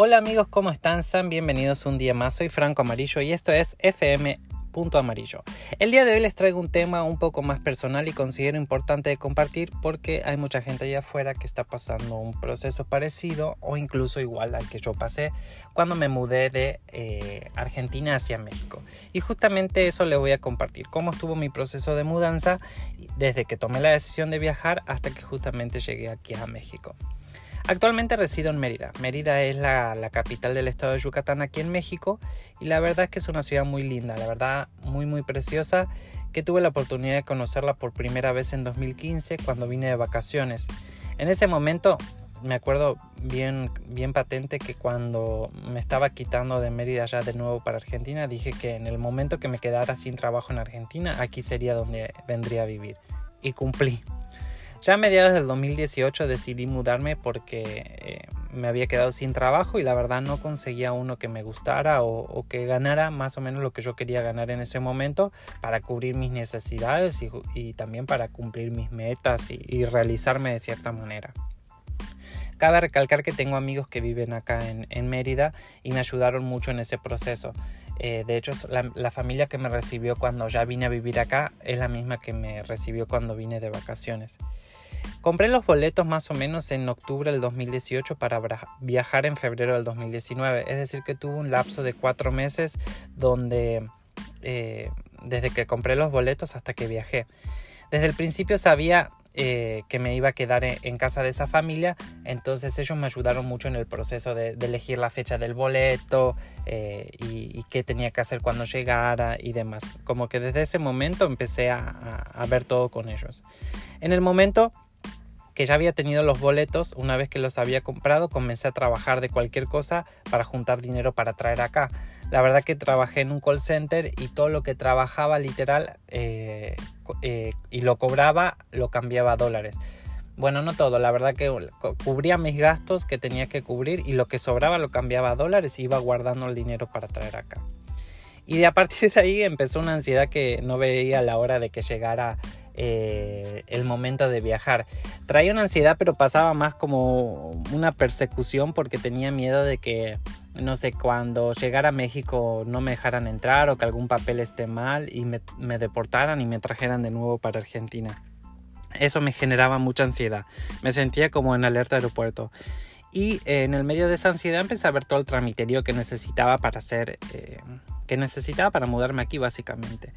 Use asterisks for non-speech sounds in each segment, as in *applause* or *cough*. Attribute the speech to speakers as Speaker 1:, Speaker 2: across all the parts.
Speaker 1: Hola amigos, ¿cómo están? Sean bienvenidos un día más. Soy Franco Amarillo y esto es FM Punto Amarillo. El día de hoy les traigo un tema un poco más personal y considero importante de compartir porque hay mucha gente allá afuera que está pasando un proceso parecido o incluso igual al que yo pasé cuando me mudé de eh, Argentina hacia México. Y justamente eso les voy a compartir, cómo estuvo mi proceso de mudanza desde que tomé la decisión de viajar hasta que justamente llegué aquí a México. Actualmente resido en Mérida. Mérida es la, capital del estado de Yucatán aquí en México y la verdad es que es una ciudad muy linda, la verdad muy muy preciosa que tuve la oportunidad de conocerla por primera vez en 2015 cuando vine de vacaciones. En ese momento me acuerdo bien, bien patente que cuando me estaba quitando de Mérida ya de nuevo para Argentina, dije que en el momento que me quedara sin trabajo en Argentina, aquí sería donde vendría a vivir. Y cumplí. Ya a mediados del 2018 decidí mudarme porque eh, me había quedado sin trabajo y la verdad no conseguía uno que me gustara o, que ganara más o menos lo que yo quería ganar en ese momento para cubrir mis necesidades y, también para cumplir mis metas y, realizarme de cierta manera. Cabe recalcar que tengo amigos que viven acá en, Mérida y me ayudaron mucho en ese proceso. Eh, de hecho, la, familia que me recibió cuando ya vine a vivir acá es la misma que me recibió cuando vine de vacaciones. Compré los boletos más o menos en octubre del 2018 para viajar en febrero del 2019. Es decir, que tuve un lapso de cuatro meses donde eh, desde que compré los boletos hasta que viajé. Desde el principio sabía eh, que me iba a quedar en, casa de esa familia, entonces ellos me ayudaron mucho en el proceso de, elegir la fecha del boleto eh, y, qué tenía que hacer cuando llegara y demás. Como que desde ese momento empecé a ver todo con ellos. En el momento que ya había tenido los boletos, una vez que los había comprado, comencé a trabajar de cualquier cosa para juntar dinero para traer acá. La verdad que trabajé en un call center y todo lo que trabajaba literal eh, eh, y lo cobraba lo cambiaba a dólares. Bueno, no todo, la verdad que cubría mis gastos que tenía que cubrir y lo que sobraba lo cambiaba a dólares y iba guardando el dinero para traer acá. Y de a partir de ahí empezó una ansiedad que no veía la hora de que llegara eh, el momento de viajar. Traía una ansiedad, pero pasaba más como una persecución porque tenía miedo de que, no sé, cuando llegara a México no me dejaran entrar o que algún papel esté mal y me, deportaran y me trajeran de nuevo para Argentina. Eso me generaba mucha ansiedad. Me sentía como en alerta aeropuerto. Y eh, en el medio de esa ansiedad empecé a ver todo el tramiterio que necesitaba para hacer, eh, que necesitaba para mudarme aquí básicamente.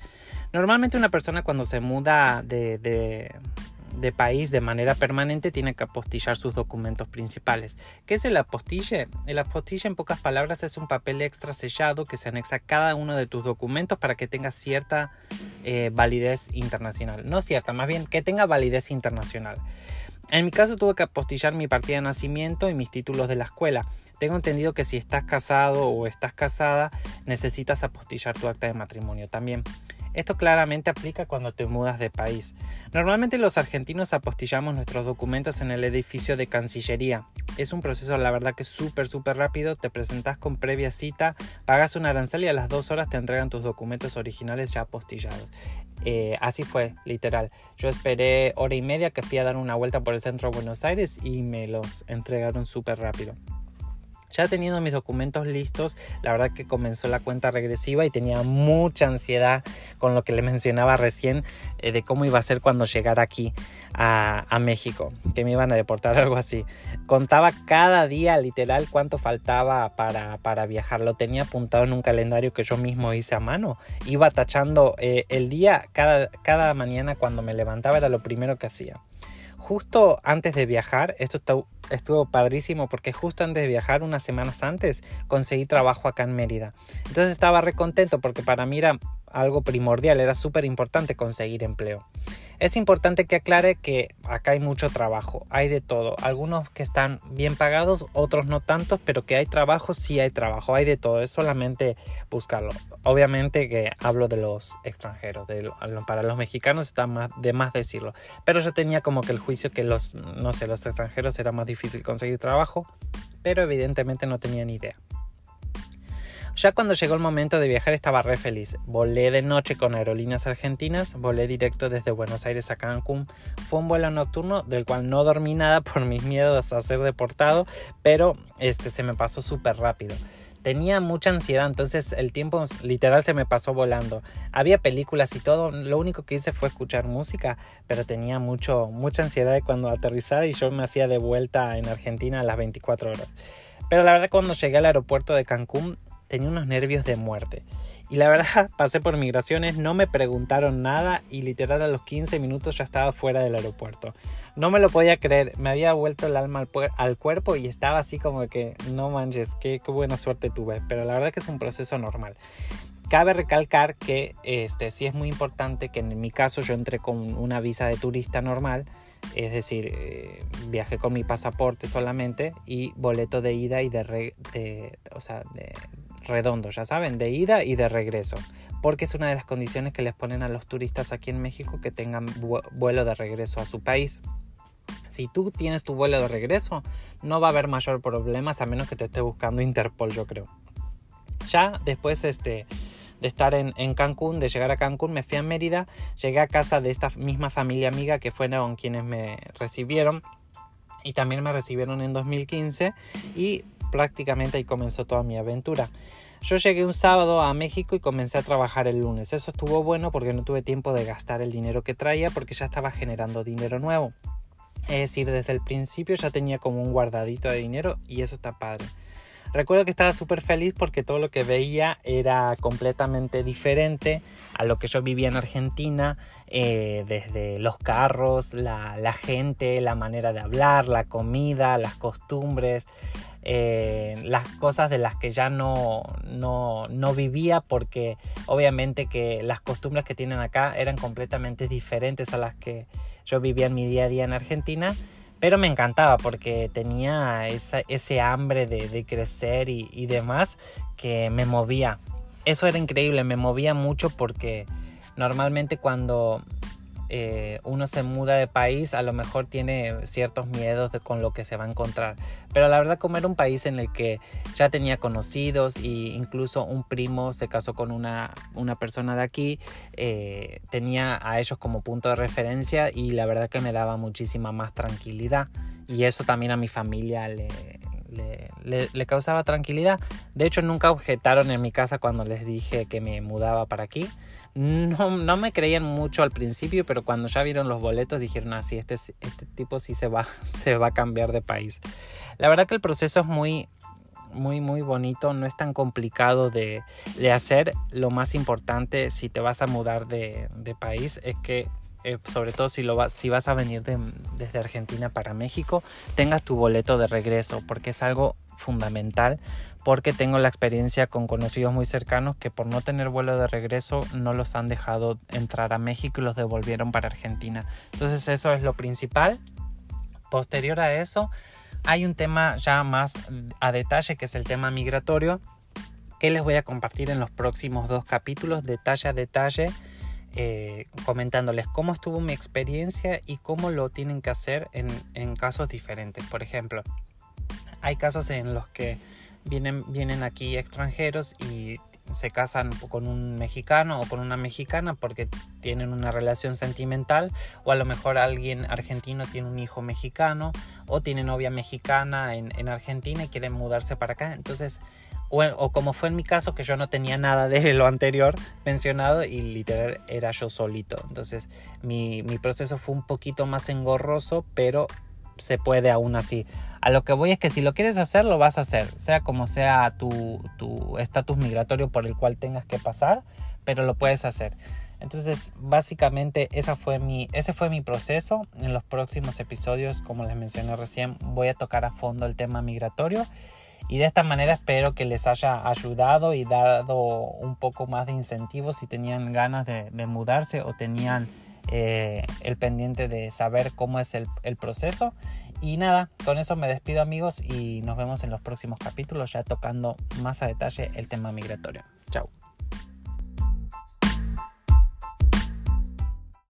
Speaker 1: Normalmente una persona cuando se muda de, de, país de manera permanente tiene que apostillar sus documentos principales. ¿Qué es el apostille? El apostille en pocas palabras es un papel extra sellado que se anexa a cada uno de tus documentos para que tenga cierta eh, validez internacional. No cierta, más bien que tenga validez internacional. En mi caso tuve que apostillar mi partida de nacimiento y mis títulos de la escuela. Tengo entendido que si estás casado o estás casada necesitas apostillar tu acta de matrimonio también. Esto claramente aplica cuando te mudas de país. Normalmente los argentinos apostillamos nuestros documentos en el edificio de Cancillería. Es un proceso, la verdad, que súper, súper rápido. Te presentas con previa cita, pagas un arancel y a las dos horas te entregan tus documentos originales ya apostillados. Eh, así fue, literal. Yo esperé hora y media que fui a dar una vuelta por el centro de Buenos Aires y me los entregaron súper rápido. Ya teniendo mis documentos listos, la verdad que comenzó la cuenta regresiva y tenía mucha ansiedad con lo que le mencionaba recién eh, de cómo iba a ser cuando llegara aquí a, México, que me iban a deportar *laughs* algo así. Contaba cada día literal cuánto faltaba para, para viajar, lo tenía apuntado en un calendario que yo mismo hice a mano. Iba tachando eh, el día, cada, cada mañana cuando me levantaba era lo primero que hacía justo antes de viajar, esto estuvo padrísimo porque justo antes de viajar, unas semanas antes, conseguí trabajo acá en Mérida. Entonces estaba recontento porque para mí era algo primordial, era súper importante conseguir empleo. Es importante que aclare que acá hay mucho trabajo, hay de todo, algunos que están bien pagados, otros no tantos, pero que hay trabajo, sí hay trabajo, hay de todo, es solamente buscarlo. Obviamente que hablo de los extranjeros, para los mexicanos está más, de más decirlo, pero yo tenía como que el juicio que los, no sé, los extranjeros era más difícil conseguir trabajo, pero evidentemente no tenía ni idea. Ya cuando llegó el momento de viajar estaba re feliz. Volé de noche con aerolíneas argentinas, volé directo desde Buenos Aires a Cancún. Fue un vuelo nocturno del cual no dormí nada por mis miedos a ser deportado, pero este, se me pasó súper rápido tenía mucha ansiedad, entonces el tiempo literal se me pasó volando. Había películas y todo, lo único que hice fue escuchar música, pero tenía mucho, mucha ansiedad de cuando aterrizara y yo me hacía de vuelta en Argentina a las 24 horas. Pero la verdad cuando llegué al aeropuerto de Cancún tenía unos nervios de muerte. Y la verdad, *laughs* pasé por migraciones, no me preguntaron nada y literal a los 15 minutos ya estaba fuera del aeropuerto. No me lo podía creer, me había vuelto el alma al, cuerpo y estaba así como que, no manches, qué, qué, buena suerte tuve. Pero la verdad que es un proceso normal. Cabe recalcar que este, sí es muy importante que en mi caso yo entré con una visa de turista normal es decir, eh, viajé con mi pasaporte solamente y boleto de ida y de, de, o sea, de redondo, ya saben, de ida y de regreso, porque es una de las condiciones que les ponen a los turistas aquí en México que tengan vuelo de regreso a su país. Si tú tienes tu vuelo de regreso, no va a haber mayor problemas a menos que te esté buscando Interpol, yo creo. Ya después este, de estar en, Cancún, de llegar a Cancún, me fui a Mérida, llegué a casa de esta misma familia amiga que fueron quienes me recibieron y también me recibieron en 2015 y prácticamente ahí comenzó toda mi aventura. Yo llegué un sábado a México y comencé a trabajar el lunes. Eso estuvo bueno porque no tuve tiempo de gastar el dinero que traía porque ya estaba generando dinero nuevo. Es decir, desde el principio ya tenía como un guardadito de dinero y eso está padre. Recuerdo que estaba súper feliz porque todo lo que veía era completamente diferente a lo que yo vivía en Argentina, eh, desde los carros, la, la gente, la manera de hablar, la comida, las costumbres. Eh, las cosas de las que ya no, no, no, vivía porque obviamente que las costumbres que tienen acá eran completamente diferentes a las que yo vivía en mi día a día en Argentina. Pero me encantaba porque tenía ese hambre de, crecer y demás que me movía. Eso era increíble, me movía mucho porque normalmente cuando eh, uno se muda de país, a lo mejor tiene ciertos miedos de con lo que se va a encontrar. Pero la verdad, como era un país en el que ya tenía conocidos e incluso un primo se casó con una, una persona de aquí, eh, tenía a ellos como punto de referencia y la verdad que me daba muchísima más tranquilidad. Y eso también a mi familia le, le, causaba tranquilidad. De hecho, nunca objetaron en mi casa cuando les dije que me mudaba para aquí. No, no me creían mucho al principio, pero cuando ya vieron los boletos dijeron, así, ah, este, este tipo sí se va, *laughs* se va a cambiar de país. La verdad que el proceso es muy, muy, muy bonito, no es tan complicado de, de hacer. Lo más importante si te vas a mudar de, de país es que eh, sobre todo si, lo vas, si vas a venir desde Argentina para México, tengas tu boleto de regreso, porque es algo fundamental, porque tengo la experiencia con conocidos muy cercanos que por no tener vuelo de regreso no los han dejado entrar a México y los devolvieron para Argentina. Entonces eso es lo principal. Posterior a eso, hay un tema ya más a detalle que es el tema migratorio que les voy a compartir en los próximos dos capítulos detalle a detalle eh, comentándoles cómo estuvo mi experiencia y cómo lo tienen que hacer en, en, casos diferentes. Por ejemplo, hay casos en los que vienen, vienen aquí extranjeros y se casan con un mexicano o con una mexicana porque tienen una relación sentimental o a lo mejor alguien argentino tiene un hijo mexicano o tiene novia mexicana en, en Argentina y quieren mudarse para acá. Entonces o, como fue en mi caso que yo no tenía nada de lo anterior mencionado y literal era yo solito. Entonces mi, proceso fue un poquito más engorroso, pero se puede aún así. A lo que voy es que si lo quieres hacer, lo vas a hacer, sea como sea tu estatus migratorio por el cual tengas que pasar, pero lo puedes hacer. Entonces, básicamente esa fue mi, ese fue mi proceso. En los próximos episodios, como les mencioné recién, voy a tocar a fondo el tema migratorio y de esta manera espero que les haya ayudado y dado un poco más de incentivos si tenían ganas de, mudarse o tenían eh, el pendiente de saber cómo es el, el proceso. Y nada, con eso me despido amigos y nos vemos en los próximos capítulos ya tocando más a detalle el tema migratorio. Chao.